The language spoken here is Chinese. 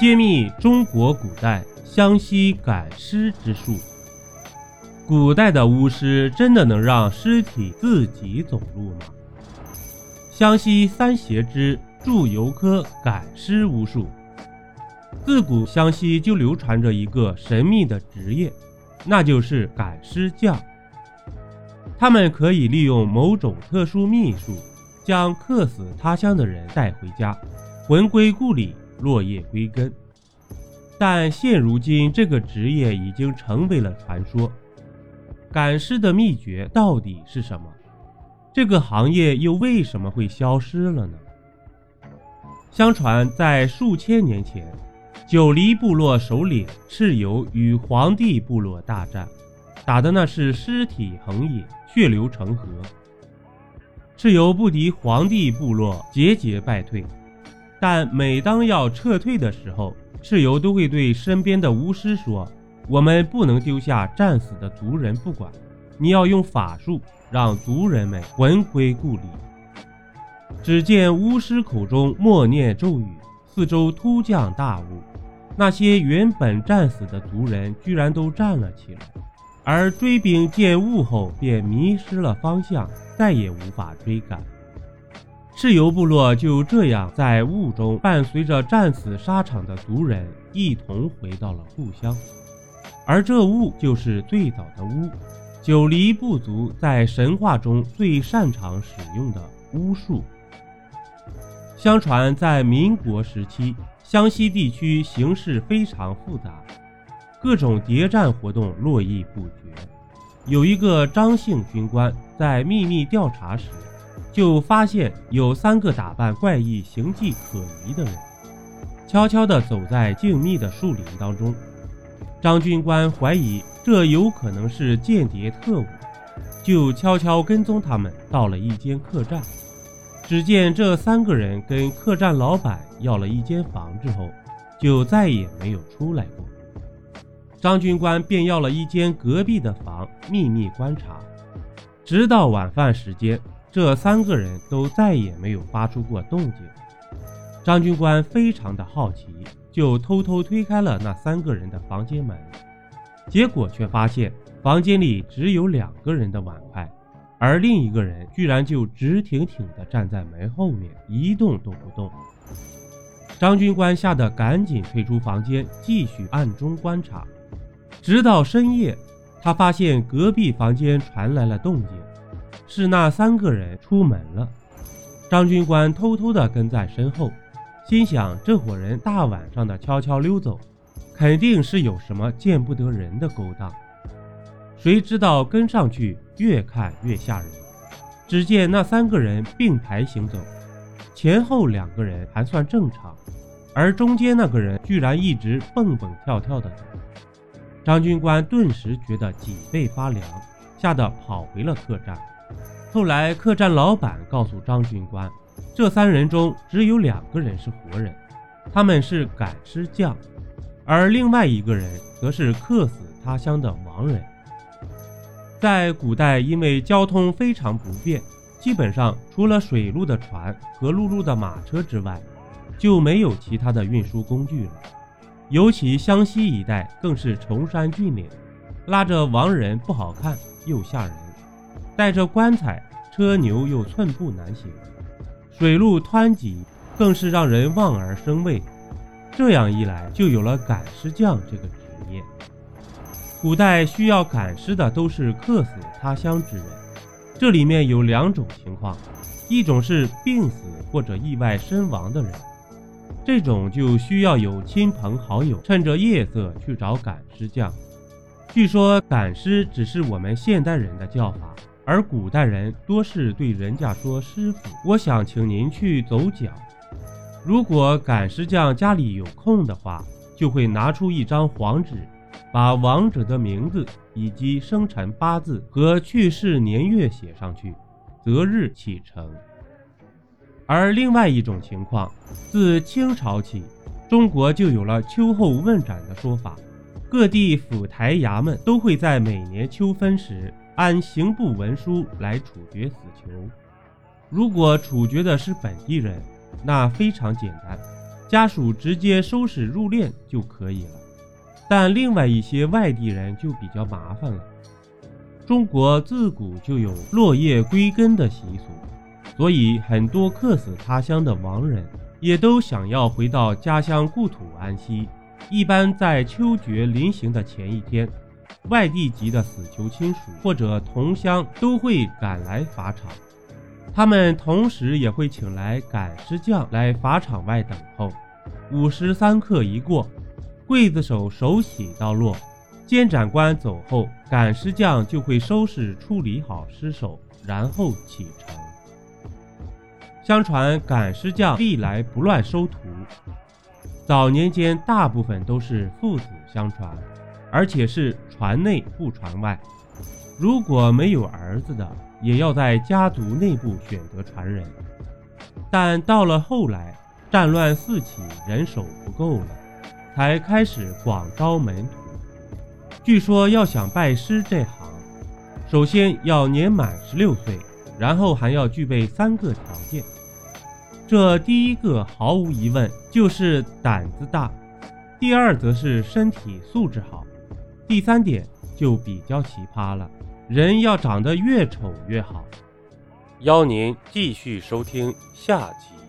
揭秘中国古代湘西赶尸之术。古代的巫师真的能让尸体自己走路吗？湘西三邪之祝由科赶尸巫术。自古湘西就流传着一个神秘的职业，那就是赶尸匠。他们可以利用某种特殊秘术，将客死他乡的人带回家，魂归故里。落叶归根，但现如今这个职业已经成为了传说。赶尸的秘诀到底是什么？这个行业又为什么会消失了呢？相传，在数千年前，九黎部落首领蚩尤与黄帝部落大战，打的那是尸体横野，血流成河。蚩尤不敌黄帝部落，节节败退。但每当要撤退的时候，蚩尤都会对身边的巫师说：“我们不能丢下战死的族人不管，你要用法术让族人们魂归故里。”只见巫师口中默念咒语，四周突降大雾，那些原本战死的族人居然都站了起来，而追兵见雾后便迷失了方向，再也无法追赶。蚩尤部落就这样在雾中，伴随着战死沙场的族人一同回到了故乡。而这雾就是最早的巫，九黎部族在神话中最擅长使用的巫术。相传在民国时期，湘西地区形势非常复杂，各种谍战活动络绎不绝。有一个张姓军官在秘密调查时。就发现有三个打扮怪异、形迹可疑的人，悄悄地走在静谧的树林当中。张军官怀疑这有可能是间谍特务，就悄悄跟踪他们到了一间客栈。只见这三个人跟客栈老板要了一间房之后，就再也没有出来过。张军官便要了一间隔壁的房，秘密观察，直到晚饭时间。这三个人都再也没有发出过动静。张军官非常的好奇，就偷偷推开了那三个人的房间门，结果却发现房间里只有两个人的碗筷，而另一个人居然就直挺挺地站在门后面，一动都不动。张军官吓得赶紧退出房间，继续暗中观察，直到深夜，他发现隔壁房间传来了动静。是那三个人出门了，张军官偷偷地跟在身后，心想这伙人大晚上的悄悄溜走，肯定是有什么见不得人的勾当。谁知道跟上去越看越吓人，只见那三个人并排行走，前后两个人还算正常，而中间那个人居然一直蹦蹦跳跳的走。张军官顿时觉得脊背发凉，吓得跑回了客栈。后来，客栈老板告诉张军官，这三人中只有两个人是活人，他们是赶尸匠，而另外一个人则是客死他乡的亡人。在古代，因为交通非常不便，基本上除了水路的船和陆路的马车之外，就没有其他的运输工具了。尤其湘西一带更是崇山峻岭，拉着亡人不好看又吓人。带着棺材，车牛又寸步难行，水路湍急，更是让人望而生畏。这样一来，就有了赶尸匠这个职业。古代需要赶尸的都是客死他乡之人，这里面有两种情况：一种是病死或者意外身亡的人，这种就需要有亲朋好友趁着夜色去找赶尸匠。据说赶尸只是我们现代人的叫法。而古代人多是对人家说：“师傅，我想请您去走脚。”如果赶尸匠家里有空的话，就会拿出一张黄纸，把亡者的名字以及生辰八字和去世年月写上去，择日启程。而另外一种情况，自清朝起，中国就有了秋后问斩的说法，各地府台衙门都会在每年秋分时。按刑部文书来处决死囚，如果处决的是本地人，那非常简单，家属直接收拾入殓就可以了。但另外一些外地人就比较麻烦了。中国自古就有落叶归根的习俗，所以很多客死他乡的亡人也都想要回到家乡故土安息。一般在秋决临行的前一天，外地籍的死囚亲属或者同乡都会赶来法场，他们同时也会请来赶尸匠来法场外等候。午时三刻一过，刽子手手洗刀落，监斩官走后，赶尸匠就会收拾处理好尸首，然后启程。相传赶尸匠历来不乱收徒。早年间，大部分都是父子相传，而且是传内不传外。如果没有儿子的，也要在家族内部选择传人。但到了后来，战乱四起，人手不够了，才开始广招门徒。据说要想拜师这行，首先要年满十六岁，然后还要具备三个条件。这第一个毫无疑问就是胆子大，第二则是身体素质好，第三点就比较奇葩了，人要长得越丑越好。邀您继续收听下集。